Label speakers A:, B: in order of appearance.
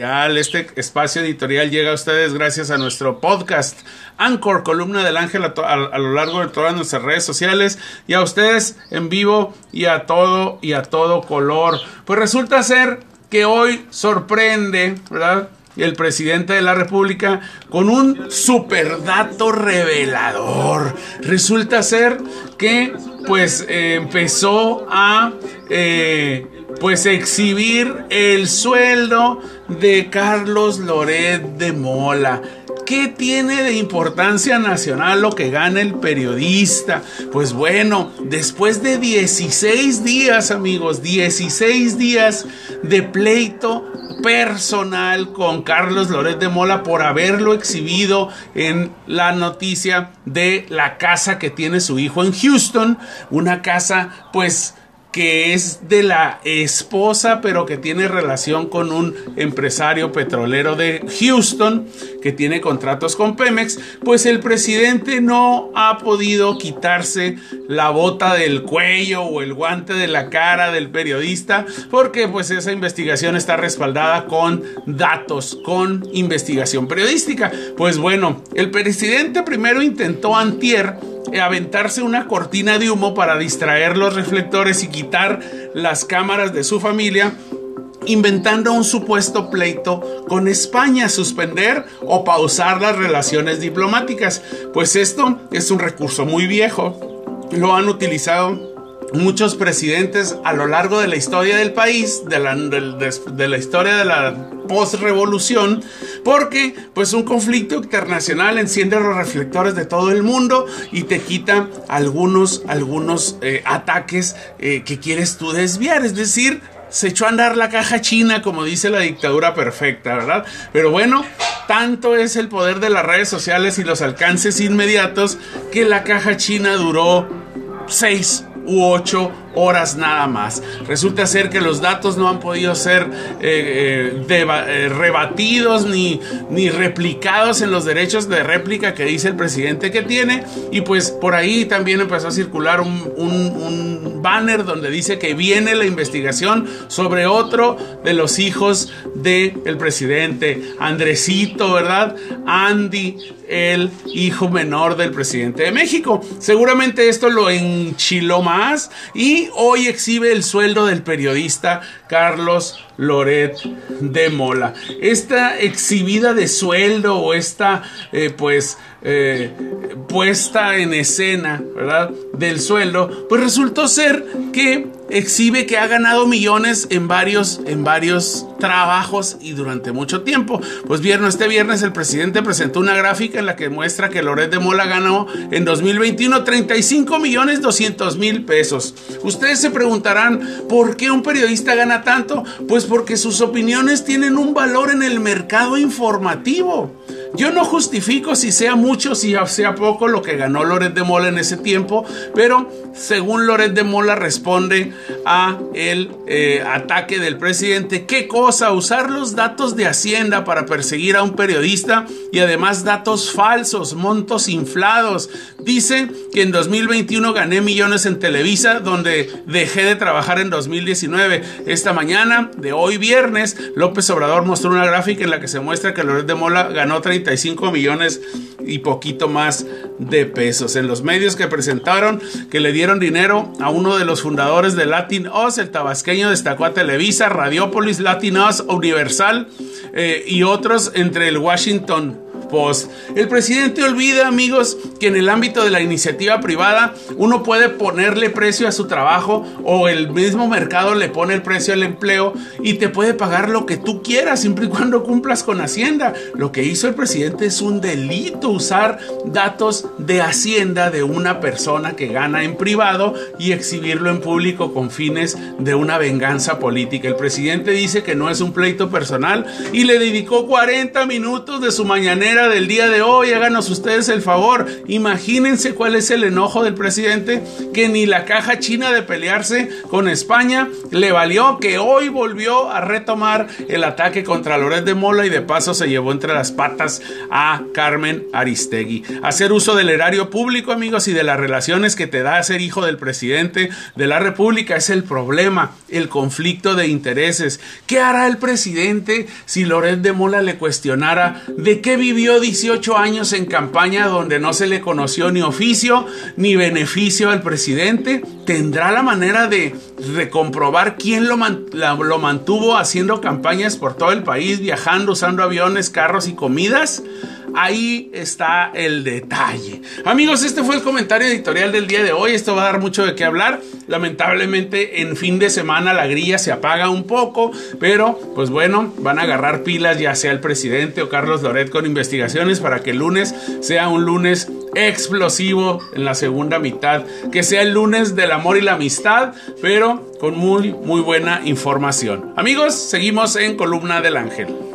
A: Este espacio editorial llega a ustedes gracias a nuestro podcast Anchor, columna del ángel a, lo largo de todas nuestras redes sociales y a ustedes en vivo y a todo y a todo color. Pues resulta ser que hoy sorprende, ¿verdad? el presidente de la República con un super dato revelador. Resulta ser que pues eh, empezó a eh, pues exhibir el sueldo de Carlos Loret de Mola. ¿Qué tiene de importancia nacional lo que gana el periodista? Pues bueno, después de 16 días, amigos, 16 días de pleito personal con Carlos Loret de Mola por haberlo exhibido en la noticia de la casa que tiene su hijo en Houston, una casa pues que es de la esposa, pero que tiene relación con un empresario petrolero de Houston, que tiene contratos con Pemex, pues el presidente no ha podido quitarse la bota del cuello o el guante de la cara del periodista, porque pues esa investigación está respaldada con datos, con investigación periodística. Pues bueno, el presidente primero intentó antier aventarse una cortina de humo para distraer los reflectores y quitar las cámaras de su familia inventando un supuesto pleito con España, suspender o pausar las relaciones diplomáticas. Pues esto es un recurso muy viejo, lo han utilizado muchos presidentes a lo largo de la historia del país, de la, de, la historia de la post-revolución, porque pues un conflicto internacional enciende los reflectores de todo el mundo y te quita algunos, algunos eh, ataques eh, que quieres tú desviar, es decir, se echó a andar la caja china, como dice la dictadura perfecta, ¿verdad? Pero bueno, tanto es el poder de las redes sociales y los alcances inmediatos que la caja china duró seis u ocho horas nada más. Resulta ser que los datos no han podido ser eh, eh, eh, rebatidos ni, ni replicados en los derechos de réplica que dice el presidente que tiene. Y pues por ahí también empezó a circular un, un banner donde dice que viene la investigación sobre otro de los hijos del presidente, Andresito, ¿verdad? Andy, el hijo menor del presidente de México. Seguramente esto lo enchiló más y hoy exhibe el sueldo del periodista Carlos Loret de Mola. Esta exhibida de sueldo o esta, eh, pues, eh, puesta en escena, ¿verdad? Del sueldo, pues resultó ser que exhibe que ha ganado millones en varios, en varios trabajos y durante mucho tiempo. Pues viernes, este viernes el presidente presentó una gráfica en la que muestra que Loret de Mola ganó en 2021 35 millones 200 mil pesos. Ustedes se preguntarán, ¿por qué un periodista gana tanto? Pues porque sus opiniones tienen un valor en el mercado informativo. Yo no justifico si sea mucho, si sea poco lo que ganó Loret de Mola en ese tiempo, pero según Loret de Mola responde a el eh, ataque del presidente. ¿Qué cosa? Usar los datos de Hacienda para perseguir a un periodista y además datos falsos, montos inflados. Dice que en 2021 gané millones en Televisa, donde dejé de trabajar en 2019. Esta mañana, de hoy viernes, López Obrador mostró una gráfica en la que se muestra que Loret de Mola ganó 30 35 millones y poquito más de pesos. En los medios que presentaron que le dieron dinero a uno de los fundadores de Latin Oz, el tabasqueño destacó a Televisa, Radiopolis, Latin Oz, Universal eh, y otros entre el Washington Post. El presidente olvida, amigos, que en el ámbito de la iniciativa privada uno puede ponerle precio a su trabajo o el mismo mercado le pone el precio al empleo y te puede pagar lo que tú quieras siempre y cuando cumplas con Hacienda. Lo que hizo el presidente es un delito usar datos de Hacienda de una persona que gana en privado y exhibirlo en público con fines de una venganza política. El presidente dice que no es un pleito personal y le dedicó 40 minutos de su mañanera del día de hoy, háganos ustedes el favor, imagínense cuál es el enojo del presidente, que ni la caja china de pelearse con España le valió, que hoy volvió a retomar el ataque contra Loret de Mola y de paso se llevó entre las patas a Carmen Aristegui. Hacer uso del erario público, amigos, y de las relaciones que te da ser hijo del presidente de la República es el problema, el conflicto de intereses. ¿Qué hará el presidente si Loret de Mola le cuestionara de qué vivió 18 años en campaña donde no se le conoció ni oficio ni beneficio al presidente? ¿Tendrá la manera de, comprobar quién lo mantuvo haciendo campañas por todo el país, viajando, usando aviones, carros y comidas? Ahí está el detalle. Amigos, este fue el comentario editorial del día de hoy. Esto va a dar mucho de qué hablar. Lamentablemente en fin de semana la grilla se apaga un poco, pero pues bueno, van a agarrar pilas ya sea el presidente o Carlos Loret con investigaciones para que el lunes sea un lunes explosivo en la segunda mitad, que sea el lunes del amor y la amistad, pero con muy muy buena información. Amigos, seguimos en Columna del Ángel.